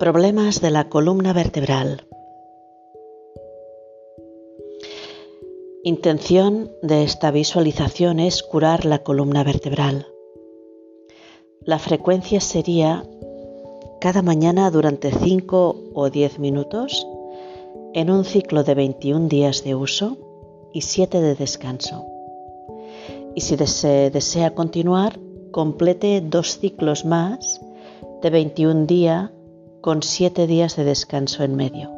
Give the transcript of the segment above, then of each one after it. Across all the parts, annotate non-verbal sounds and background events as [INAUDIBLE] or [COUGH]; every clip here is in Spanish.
Problemas de la columna vertebral. Intención de esta visualización es curar la columna vertebral. La frecuencia sería cada mañana durante 5 o 10 minutos en un ciclo de 21 días de uso y 7 de descanso. Y si se desea continuar, complete dos ciclos más de 21 días con siete días de descanso en medio.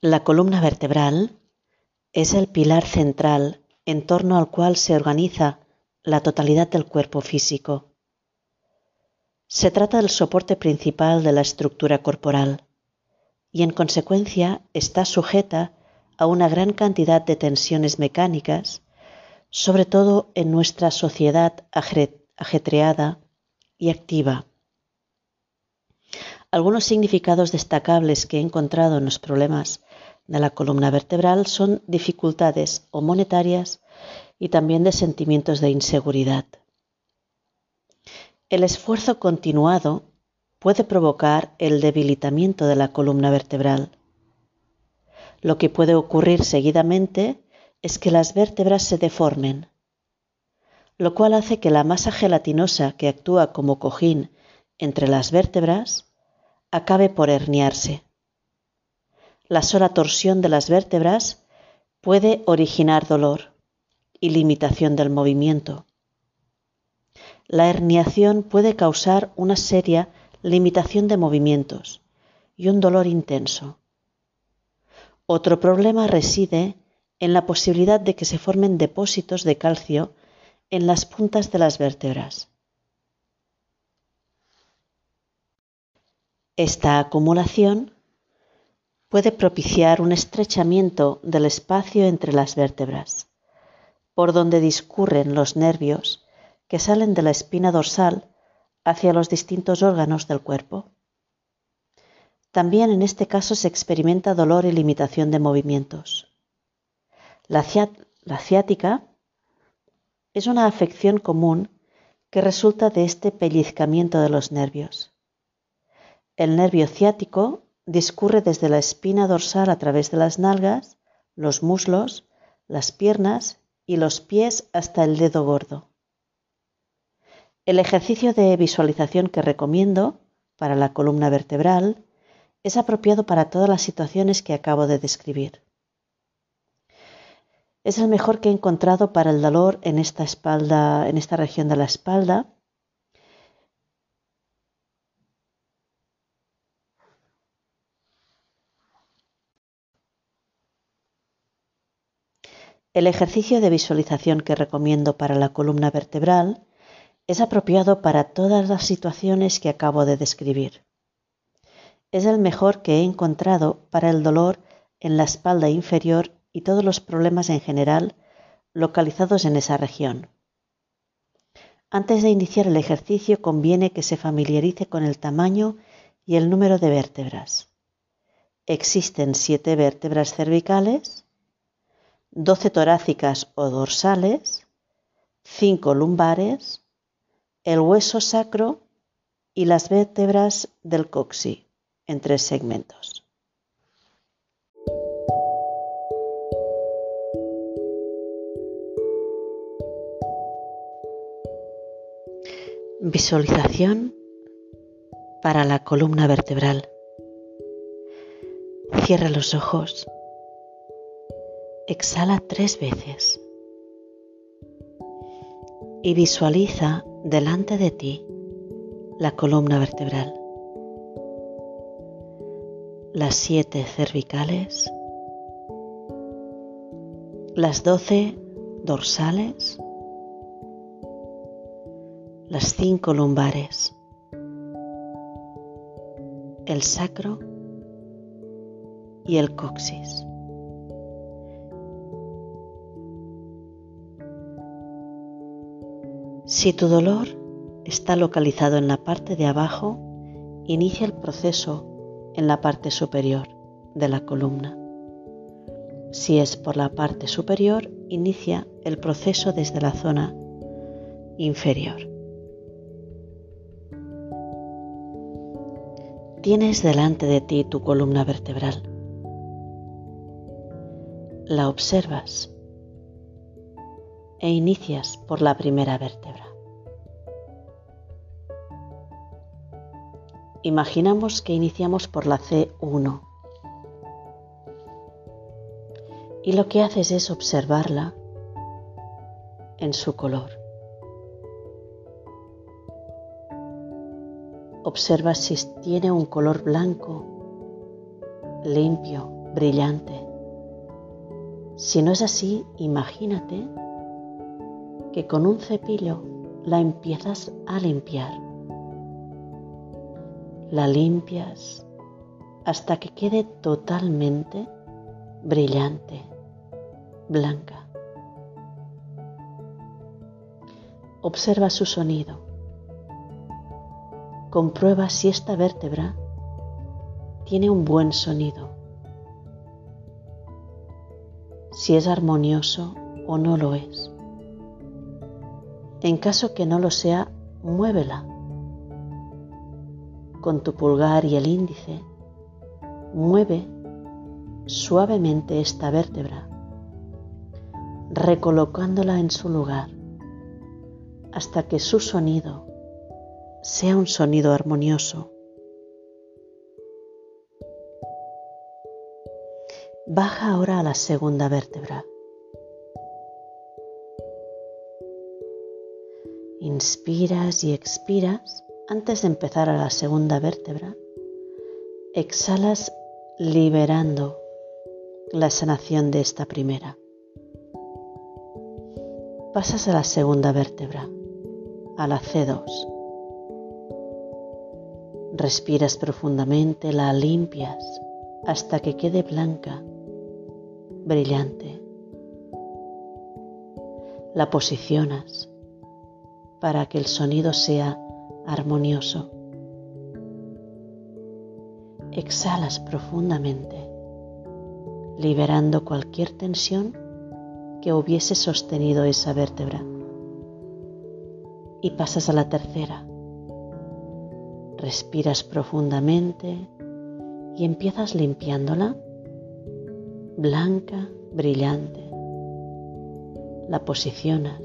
La columna vertebral es el pilar central en torno al cual se organiza la totalidad del cuerpo físico. Se trata del soporte principal de la estructura corporal y en consecuencia está sujeta a una gran cantidad de tensiones mecánicas sobre todo en nuestra sociedad ajetreada y activa. Algunos significados destacables que he encontrado en los problemas de la columna vertebral son dificultades o monetarias y también de sentimientos de inseguridad. El esfuerzo continuado puede provocar el debilitamiento de la columna vertebral. Lo que puede ocurrir seguidamente es que las vértebras se deformen, lo cual hace que la masa gelatinosa que actúa como cojín entre las vértebras acabe por herniarse. La sola torsión de las vértebras puede originar dolor y limitación del movimiento. La herniación puede causar una seria limitación de movimientos y un dolor intenso. Otro problema reside en la posibilidad de que se formen depósitos de calcio en las puntas de las vértebras. Esta acumulación puede propiciar un estrechamiento del espacio entre las vértebras, por donde discurren los nervios que salen de la espina dorsal hacia los distintos órganos del cuerpo. También en este caso se experimenta dolor y limitación de movimientos. La, ciática es una afección común que resulta de este pellizcamiento de los nervios. El nervio ciático discurre desde la espina dorsal a través de las nalgas, los muslos, las piernas y los pies hasta el dedo gordo. El ejercicio de visualización que recomiendo para la columna vertebral es apropiado para todas las situaciones que acabo de describir. Es el mejor que he encontrado para el dolor en esta espalda, en esta región de la espalda. El ejercicio de visualización que recomiendo para la columna vertebral es apropiado para todas las situaciones que acabo de describir. Es el mejor que he encontrado para el dolor en la espalda inferior y todos los problemas en general localizados en esa región. Antes de iniciar el ejercicio conviene que se familiarice con el tamaño y el número de vértebras. Existen siete vértebras cervicales, 12 torácicas o dorsales, 5 lumbares, el hueso sacro y las vértebras del coxi en tres segmentos. Visualización para la columna vertebral. Cierra los ojos. Exhala tres veces. Y visualiza delante de ti la columna vertebral. Las siete cervicales. Las doce dorsales las cinco lumbares, el sacro y el coxis. Si tu dolor está localizado en la parte de abajo, inicia el proceso en la parte superior de la columna. Si es por la parte superior, inicia el proceso desde la zona inferior. Tienes delante de ti tu columna vertebral. La observas e inicias por la primera vértebra. Imaginamos que iniciamos por la C1 y lo que haces es observarla en su color. Observa si tiene un color blanco, limpio, brillante. Si no es así, imagínate que con un cepillo la empiezas a limpiar. La limpias hasta que quede totalmente brillante, blanca. Observa su sonido. Comprueba si esta vértebra tiene un buen sonido, si es armonioso o no lo es. En caso que no lo sea, muévela. Con tu pulgar y el índice, mueve suavemente esta vértebra, recolocándola en su lugar hasta que su sonido sea un sonido armonioso. Baja ahora a la segunda vértebra. Inspiras y expiras antes de empezar a la segunda vértebra. Exhalas liberando la sanación de esta primera. Pasas a la segunda vértebra, a la C2. Respiras profundamente, la limpias hasta que quede blanca, brillante. La posicionas para que el sonido sea armonioso. Exhalas profundamente, liberando cualquier tensión que hubiese sostenido esa vértebra. Y pasas a la tercera. Respiras profundamente y empiezas limpiándola, blanca, brillante. La posicionas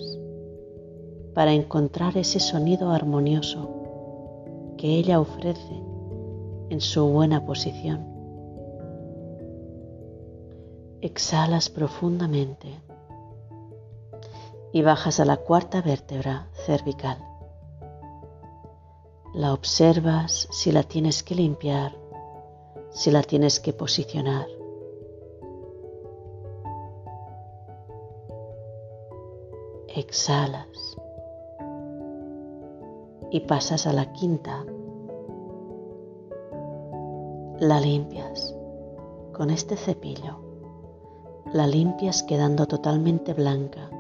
para encontrar ese sonido armonioso que ella ofrece en su buena posición. Exhalas profundamente y bajas a la cuarta vértebra cervical. La observas si la tienes que limpiar, si la tienes que posicionar. Exhalas y pasas a la quinta. La limpias con este cepillo. La limpias quedando totalmente blanca.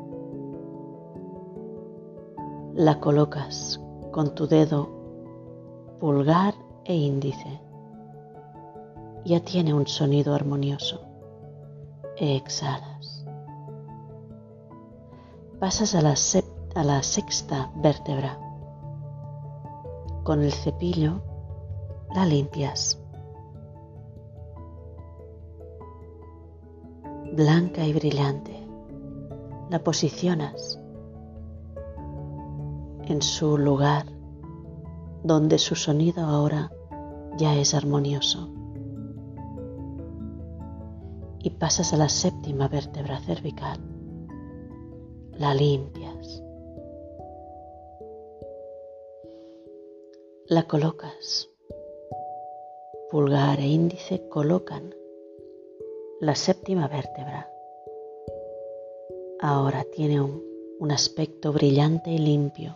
La colocas con tu dedo pulgar e índice. Ya tiene un sonido armonioso. Exhalas. Pasas a la, a la sexta vértebra con el cepillo la limpias. Blanca y brillante. La posicionas en su lugar donde su sonido ahora ya es armonioso. Y pasas a la séptima vértebra cervical. La limpias. la colocas. Pulgar e índice colocan la séptima vértebra. Ahora tiene un, aspecto brillante y limpio,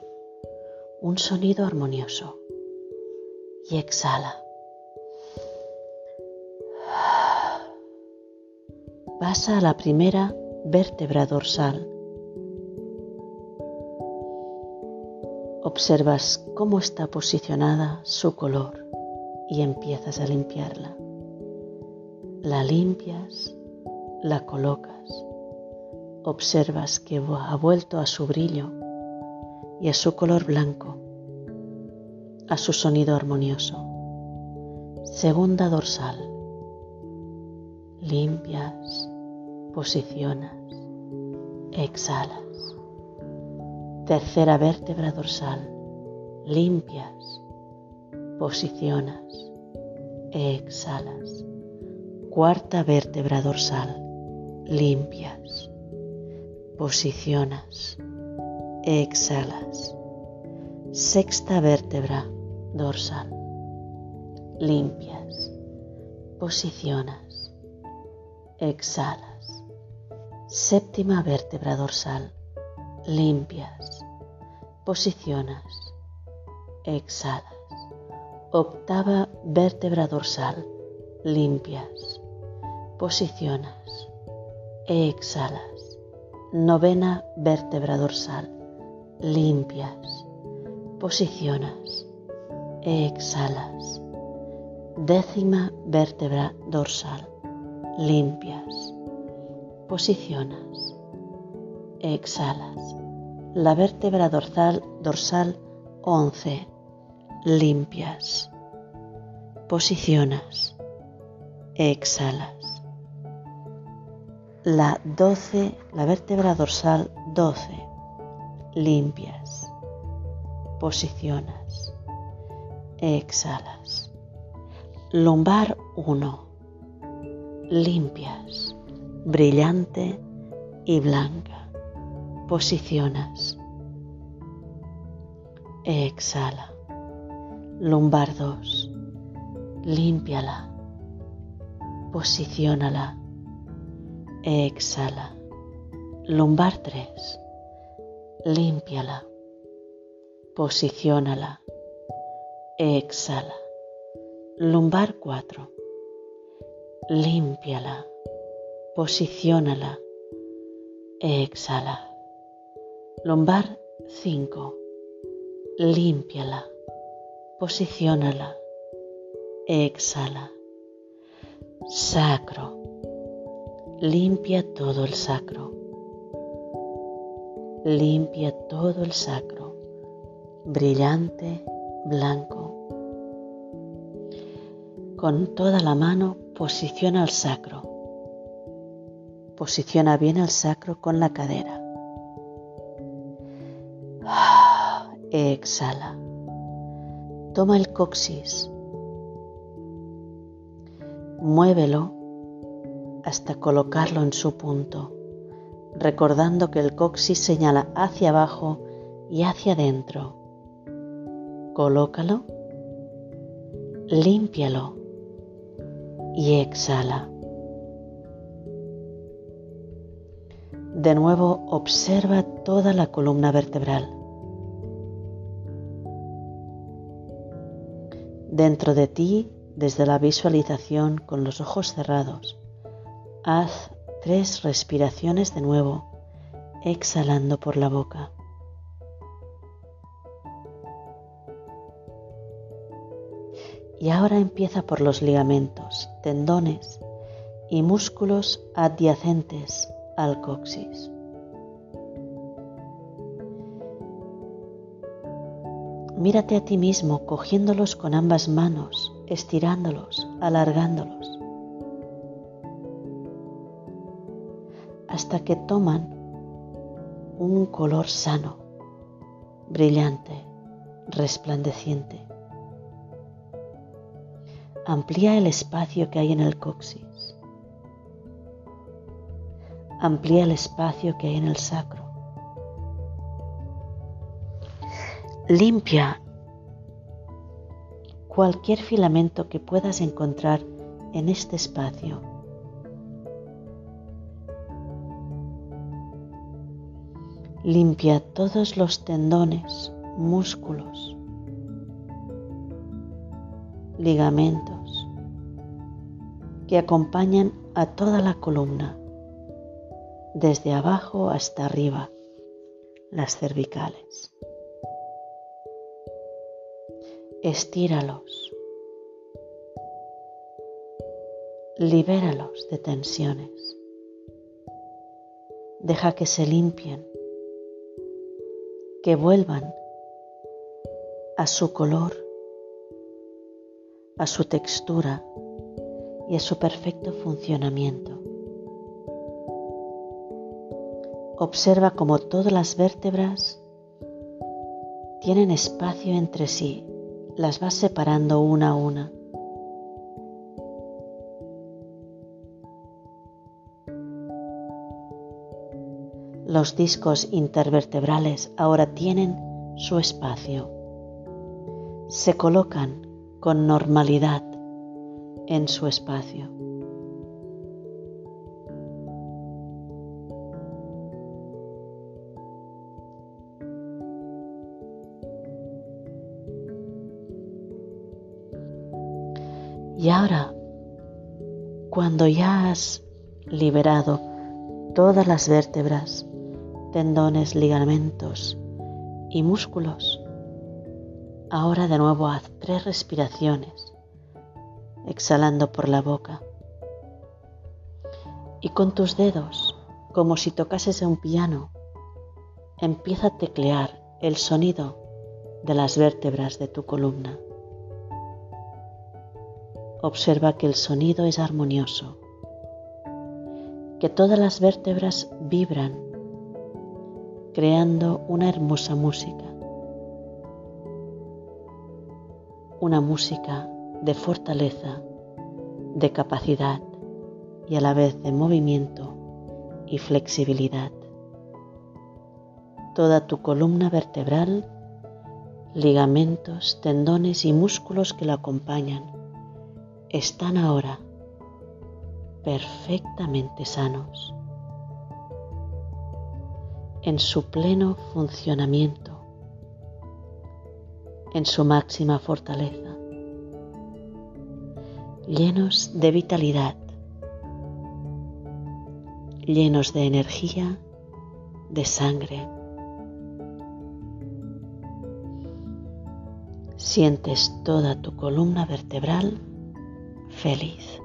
un sonido armonioso. Y exhala. Pasa a la primera vértebra dorsal Observas cómo está posicionada su color y empiezas a limpiarla. La limpias, la colocas, observas que ha vuelto a su brillo y a su color blanco, a su sonido armonioso. Segunda dorsal. Limpias, posicionas, exhalas. Tercera vértebra dorsal. Limpias, posicionas, exhalas. Cuarta vértebra dorsal. Limpias, posicionas, exhalas. Sexta vértebra dorsal. Limpias, posicionas, exhalas. Séptima vértebra dorsal. Limpias, posicionas, exhalas. Octava vértebra dorsal. Limpias, posicionas, exhalas. Novena vértebra dorsal. Limpias, posicionas, exhalas. Décima vértebra dorsal. Limpias, posicionas, exhalas. La vértebra dorsal, dorsal 11. Limpias, posicionas, exhalas la 12, la vértebra dorsal 12, limpias, posicionas, exhalas. Lumbar 1, limpias, brillante y blanca, posicionas, exhala. Lumbar 2, límpiala, posiciónala Exhala. Lumbar 3. Límpiala. Posiciónala. Exhala. Lumbar 4. Límpiala. Posiciónala. Exhala. Lumbar 5. Límpiala. Posiciónala. Exhala. Sacro limpia todo el sacro, limpia todo el sacro, brillante, blanco. Con toda la mano posiciona el sacro, posiciona bien el sacro con la cadera. [SIGHS] Exhala. Toma el coxis. Muévelo hasta colocarlo en su punto, recordando que el coxis señala hacia abajo y hacia adentro. Colócalo, límpialo y exhala. De nuevo observa toda la columna vertebral. Dentro de ti, desde la visualización con los ojos cerrados, Haz tres respiraciones de nuevo, exhalando por la boca. Y ahora empieza por los ligamentos, tendones y músculos adyacentes al coxis. Mírate a ti mismo cogiéndolos con ambas manos, estirándolos, alargándolos. Hasta que toman un color sano, brillante, resplandeciente. Amplía el espacio que hay en el coxis. Amplía el espacio que hay en el sacro. Limpia cualquier filamento que puedas encontrar en este espacio Limpia todos los tendones, músculos, ligamentos que acompañan a toda la columna, desde abajo hasta arriba, las cervicales. Estíralos. Libéralos de tensiones Deja que se limpien, que vuelvan a su color, a su textura y a su perfecto funcionamiento. Observa cómo todas las vértebras tienen espacio entre sí, las vas separando una a una. Los discos intervertebrales ahora tienen su espacio. Se colocan con normalidad en su espacio. Y ahora, cuando ya has liberado todas las vértebras, tendones, ligamentos y músculos, ahora de nuevo haz tres respiraciones, exhalando por la boca. Y con tus dedos, como si tocases un piano, empieza a teclear el sonido de las vértebras de tu columna. Observa que el sonido es armonioso, que todas las vértebras vibran, creando una hermosa música. Una música de fortaleza, de capacidad y a la vez de movimiento y flexibilidad. Toda tu columna vertebral, ligamentos, tendones y músculos que la acompañan están ahora perfectamente sanos, en su pleno funcionamiento, en su máxima fortaleza, llenos de vitalidad, llenos de energía, de sangre. Sientes toda tu columna vertebral feliz.